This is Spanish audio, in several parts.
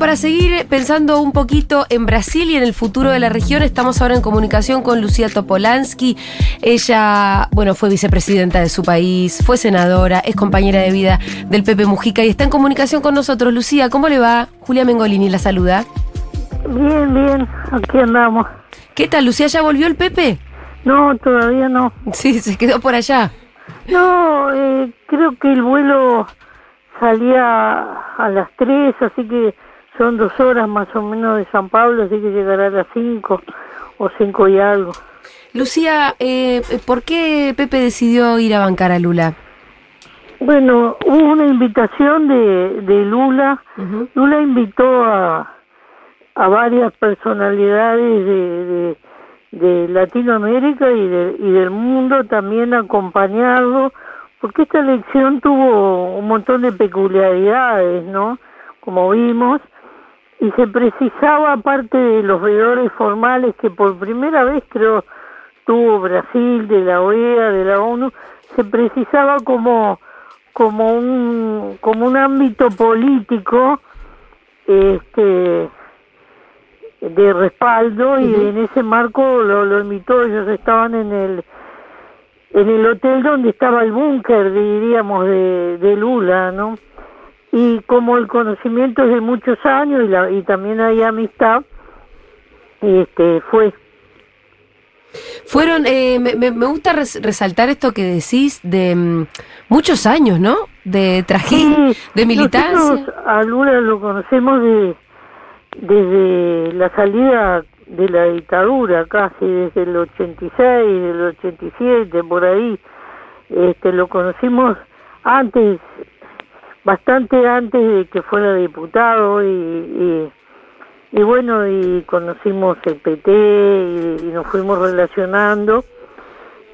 Para seguir pensando un poquito en Brasil y en el futuro de la región, estamos ahora en comunicación con Lucía Topolansky. Ella, bueno, fue vicepresidenta de su país, fue senadora, es compañera de vida del Pepe Mujica y está en comunicación con nosotros. Lucía, ¿cómo le va? Julia Mengolini la saluda. Bien, bien, aquí andamos. ¿Qué tal, Lucía? ¿Ya volvió el Pepe? No, todavía no. Sí, se quedó por allá. No, eh, creo que el vuelo salía a las 3, así que son dos horas más o menos de San Pablo, así que llegará a las 5 o 5 y algo. Lucía, eh, ¿por qué Pepe decidió ir a bancar a Lula? Bueno, hubo una invitación de, de Lula. Lula invitó a, a varias personalidades de, de, Latinoamérica y, de, y del mundo también a acompañarlo, porque esta elección tuvo un montón de peculiaridades, ¿no? Como vimos, y se precisaba, aparte de los veedores formales que por primera vez creo tuvo Brasil, de la OEA, de la ONU, se precisaba como, como, un, como un ámbito político este, de respaldo y en ese marco lo, lo invitó, ellos estaban en el en el hotel donde estaba el búnker, diríamos, de, de Lula, ¿no? Y como el conocimiento es de muchos años y, la, y también hay amistad, este fue. Fueron, eh, me, me, gusta resaltar esto que decís de mm, muchos años, ¿no? De trajín, de militancia. A Lula lo conocemos de, desde la salida de la dictadura, casi desde el 86, del 87, por ahí. Este, lo conocimos antes bastante antes de que fuera diputado y, y, bueno, y conocimos el PT y, nos fuimos relacionando.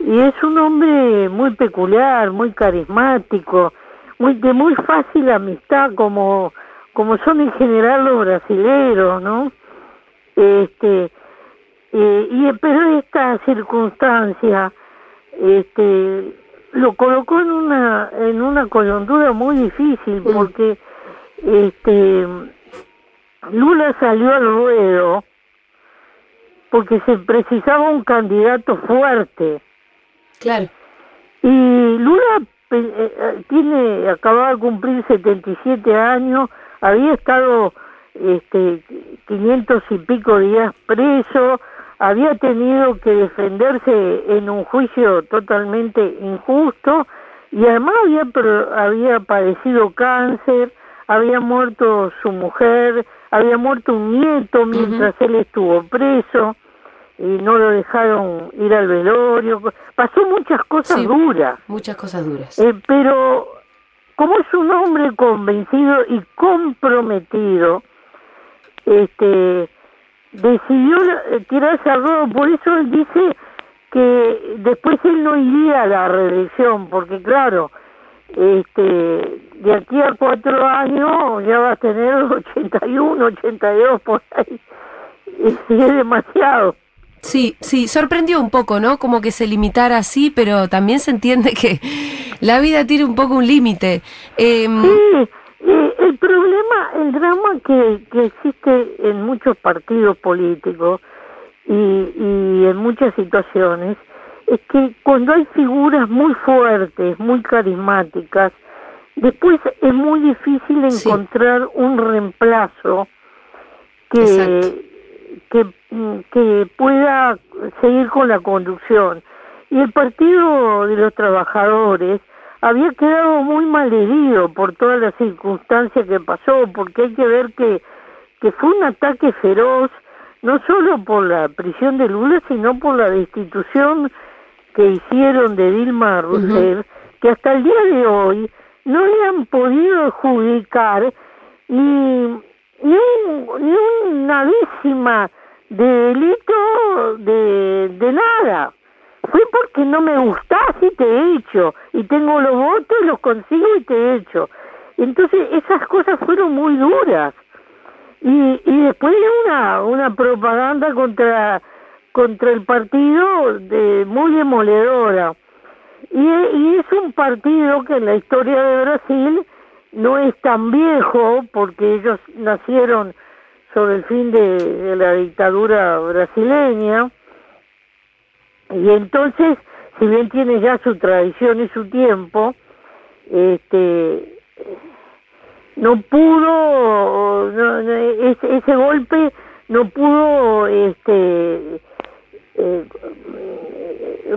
Y es un hombre muy peculiar, muy carismático, muy de muy fácil amistad, como, como son en general los brasileros, ¿no? Este, eh, y pero esta circunstancia, este, lo colocó en una en una coyuntura muy difícil porque este Lula salió al ruedo porque se precisaba un candidato fuerte. Claro. Y Lula eh, eh, tiene acababa de cumplir 77 años, había estado este 500 y pico días preso, había tenido que defenderse en un juicio totalmente injusto y además había, había padecido cáncer, había muerto su mujer, había muerto un nieto mientras él estuvo preso y no lo dejaron ir al velorio. Pasó muchas cosas duras. Muchas cosas duras. Eh, pero como es un hombre convencido y comprometido, este decidió eh, tirarse al ruedo, por eso él dice que después él no iría a la reelección, porque claro, este, de aquí a cuatro años ya va a tener 81, 82 por ahí, y es demasiado. Sí, sí, sorprendió un poco, ¿no? Como que se limitara así, pero también se entiende que la vida tiene un poco un límite. Eh, sí, problema, el drama que, que existe en muchos partidos políticos y, y en muchas situaciones es que cuando hay figuras muy fuertes, muy carismáticas, después es muy difícil encontrar un reemplazo que, que, que pueda seguir con la conducción. Y el Partido de los Trabajadores había quedado muy mal herido por todas las circunstancias que pasó, porque hay que ver que, que fue un ataque feroz, no solo por la prisión de Lula, sino por la destitución que hicieron de Dilma Rousseff, que hasta el día de hoy no le han podido adjudicar ni, ni, ni una décima de delito de, de nada. Fue porque no me gustás y te he hecho, y tengo los votos los consigo y te he hecho. Entonces esas cosas fueron muy duras. Y, y después una, una propaganda contra, contra el partido de, muy demoledora. Y, y es un partido que en la historia de Brasil no es tan viejo, porque ellos nacieron sobre el fin de la dictadura brasileña, y entonces, si bien tiene ya su tradición y su tiempo, este no pudo ese, golpe no pudo este eh,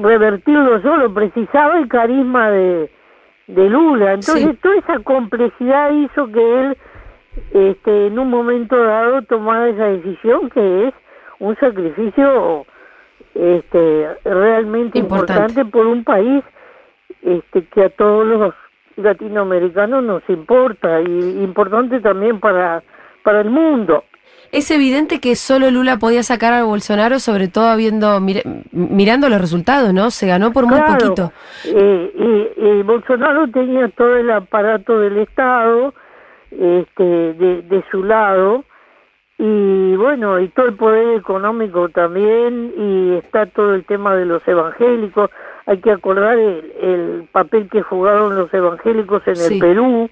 revertirlo solo precisaba el carisma de, de Lula. Entonces toda esa complejidad hizo que él este en un momento dado tomara esa decisión que es un sacrificio este realmente importante, por un país este que a todos los latinoamericanos nos importa y importante también para para el mundo. Es evidente que solo Lula podía sacar a Bolsonaro, sobre todo habiendo mirando los resultados, ¿no? Se ganó por muy poquito. Eh, y, Bolsonaro tenía todo el aparato del Estado este, de, de su lado y bueno, y todo el poder económico también, y está todo el tema de los evangélicos. Hay que acordar el, papel que jugaron los evangélicos en el Perú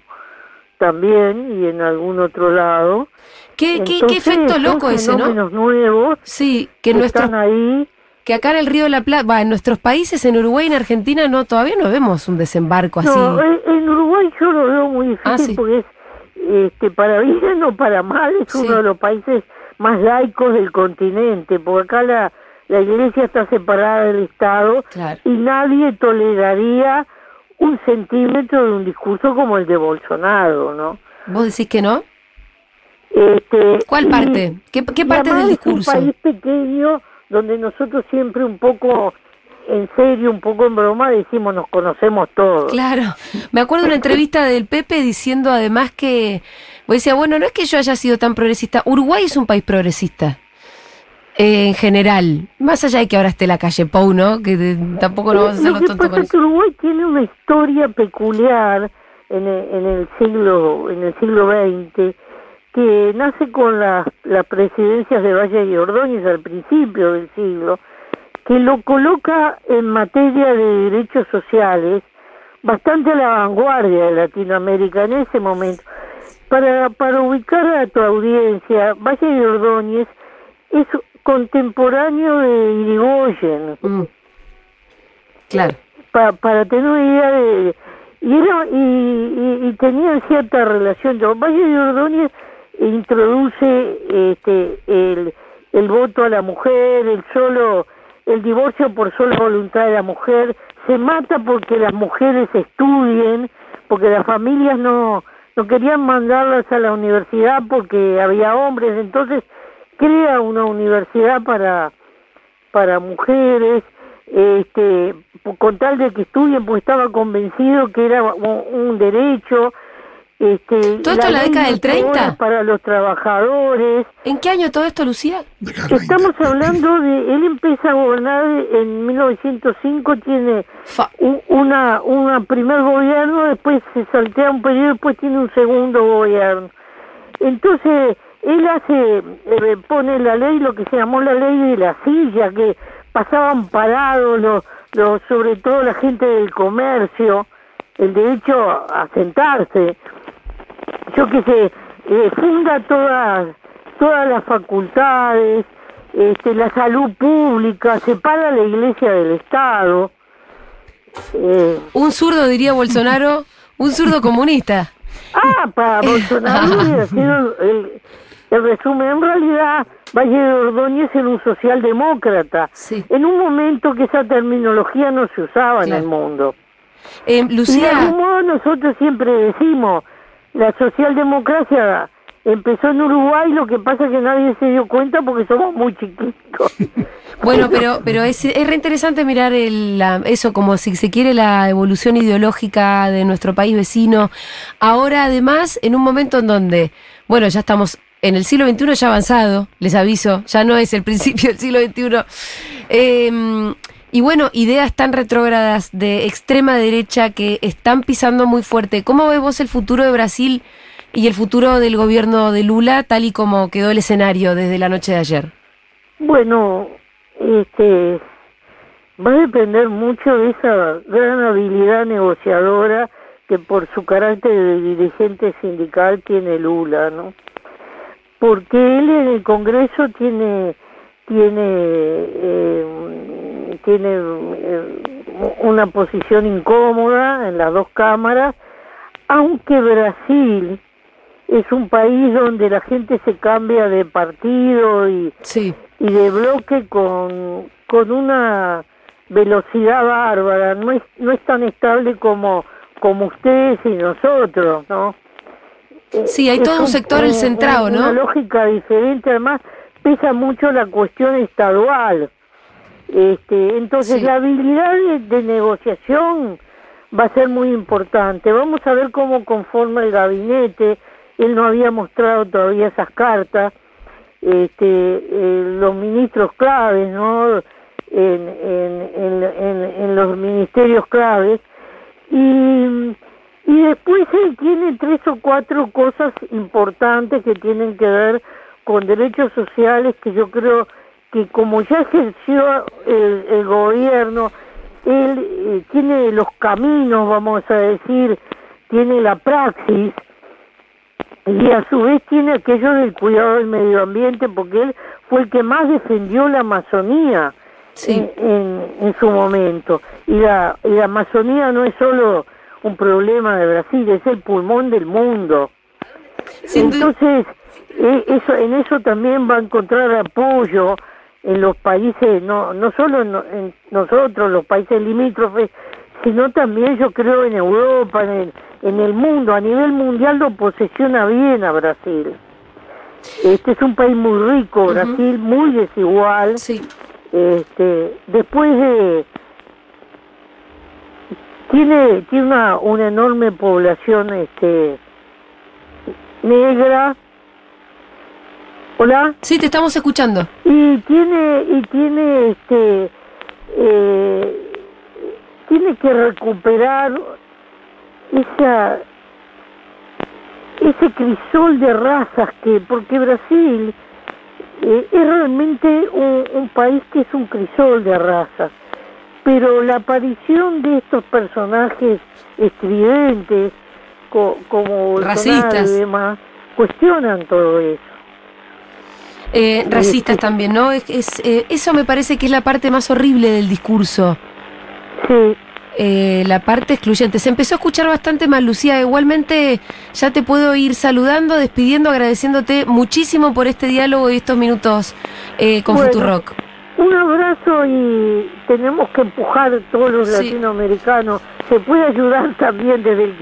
también y en algún otro lado. ¿Qué, qué, efecto loco ese, ¿no? nuevos sí, que, están ahí. Que acá en el Río de la Plata, en nuestros países, en Uruguay y en Argentina, no todavía no vemos un desembarco así. No, en Uruguay yo lo veo muy ah, difícil porque es este, para bien o para mal, es uno de los países más laicos del continente, porque acá la, la iglesia está separada del Estado y nadie toleraría un centímetro de un discurso como el de Bolsonaro, ¿no? ¿Vos decís que no? Este, ¿Cuál parte? ¿Qué, qué parte del discurso? Es un país pequeño donde nosotros siempre un poco en serio, un poco en broma, decimos nos conocemos todos. Claro. Me acuerdo de una entrevista del Pepe diciendo además que, decía, bueno, no es que yo haya sido tan progresista, Uruguay es un país progresista. Eh, en general, más allá de que ahora esté la calle Pou, ¿no? Que tampoco nos vamos a hacer los tontos con eso. Uruguay tiene una historia peculiar en el, en el siglo en el siglo XX que nace con las presidencias de Valle y Ordóñez al principio del siglo que lo coloca en materia de derechos sociales bastante a la vanguardia de Latinoamérica en ese momento. Para, para ubicar a tu audiencia, Valle de Ordóñez es contemporáneo de Irigoyen. Mm. Claro. para tener una idea de... Y, era, y, y, tenían cierta relación. Valle de Ordóñez introduce este, el, el voto a la mujer, el solo el divorcio por sola voluntad de la mujer, se mata porque las mujeres estudien, porque las familias no, no querían mandarlas a la universidad porque había hombres, entonces crea una universidad para, para mujeres, este, con tal de que estudien, pues estaba convencido que era un derecho, este, ¿Todo esto en la década del 30? Para los trabajadores. ¿En qué año todo esto, Lucía? Estamos hablando de. Él empieza a gobernar en 1905, tiene una, una primer gobierno, después se saltea un periodo, después tiene un segundo gobierno. Entonces, él hace. Eh, pone la ley, lo que se llamó la ley de la silla, que pasaban parados, los, los, sobre todo la gente del comercio, el derecho a sentarse yo que sé, eh, funda todas, todas las facultades, este, la salud pública, separa la iglesia del Estado. Eh, un zurdo, diría Bolsonaro, un zurdo comunista. Ah, para Bolsonaro el, el resumen. En realidad, Valle de Ordóñez era un socialdemócrata. En un momento que esa terminología no se usaba en el mundo. Eh, Lucía... Y de algún modo nosotros siempre decimos, la socialdemocracia empezó en Uruguay, lo que pasa es que nadie se dio cuenta porque somos muy chiquitos. Bueno, pero pero es, es reinteresante mirar el, eso como si se quiere la evolución ideológica de nuestro país vecino. Ahora además en un momento en donde, bueno, ya estamos en el siglo XXI ya avanzado, les aviso, ya no es el principio del siglo XXI. Eh, Y bueno, ideas tan retrógradas de extrema derecha que están pisando muy fuerte. ¿Cómo ves vos el futuro de Brasil y el futuro del gobierno de Lula, tal y como quedó el escenario desde la noche de ayer? Bueno, este va a depender mucho de esa gran habilidad negociadora que por su carácter de dirigente sindical tiene Lula, ¿no? Porque él en el Congreso tiene tiene eh, tiene eh, una posición incómoda en las dos cámaras, aunque Brasil es un país donde la gente se cambia de partido y, y de bloque con, con una velocidad bárbara, no es, no es tan estable como, como ustedes y nosotros, ¿no? Sí, hay todo un, sector el centrado, ¿no? Una lógica diferente, además pesa mucho la cuestión estadual. Este, entonces la habilidad de, negociación va a ser muy importante. Vamos a ver cómo conforma el gabinete. Él no había mostrado todavía esas cartas. Este, eh, los ministros claves, ¿no? En, en, en, en, los ministerios claves. Y, y después él tiene tres o cuatro cosas importantes que tienen que ver con derechos sociales que yo creo que como ya ejerció el, gobierno, él eh, tiene los caminos, vamos a decir, tiene la praxis y a su vez tiene aquello del cuidado del medio ambiente porque él fue el que más defendió la Amazonía en, en, su momento. Y la, y la Amazonía no es solo un problema de Brasil, es el pulmón del mundo. Entonces, e, eso, en eso también va a encontrar apoyo en los países, no, no solo en, nosotros, los países limítrofes, sino también yo creo en Europa, en el, en el mundo, a nivel mundial lo posesiona bien a Brasil. Este es un país muy rico, Brasil, muy desigual. Sí. Este, después de tiene tiene una, una enorme población este negra Hola. Sí, te estamos escuchando. Y tiene y tiene este eh, tiene que recuperar esa ese crisol de razas que porque Brasil eh, es realmente un, país que es un crisol de razas pero la aparición de estos personajes estridentes como racistas y demás cuestionan todo eso eh, racistas también, ¿no? Es, eh, eso me parece que es la parte más horrible del discurso. Sí. Eh, la parte excluyente. Se empezó a escuchar bastante más, Lucía. Igualmente, ya te puedo ir saludando, despidiendo, agradeciéndote muchísimo por este diálogo y estos minutos con Futurock. Un abrazo y tenemos que empujar todos los latinoamericanos. Se puede ayudar también desde,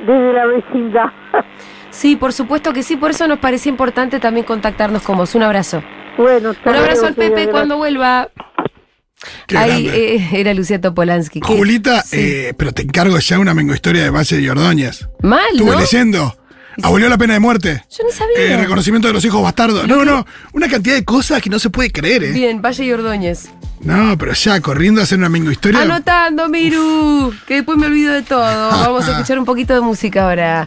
desde la vecindad. Sí, por supuesto que sí, por eso nos parecía importante también contactarnos con vos. Un abrazo. Bueno, Un abrazo al Pepe cuando vuelva. Ahí eh, era Lucía Topolansky. Julita, eh, pero te encargo ya una mengo historia de Valle de Ordóñez. Mal, Estuve leyendo. Abolió la pena de muerte. Yo no sabía. Eh, reconocimiento de los hijos bastardos. No, no, una cantidad de cosas que no se puede creer, ¿eh? Bien, Valle y Ordóñez. No, pero ya, corriendo a hacer una mengo historia. Anotando, Miru, que después me olvido de todo. Vamos a escuchar un poquito de música ahora.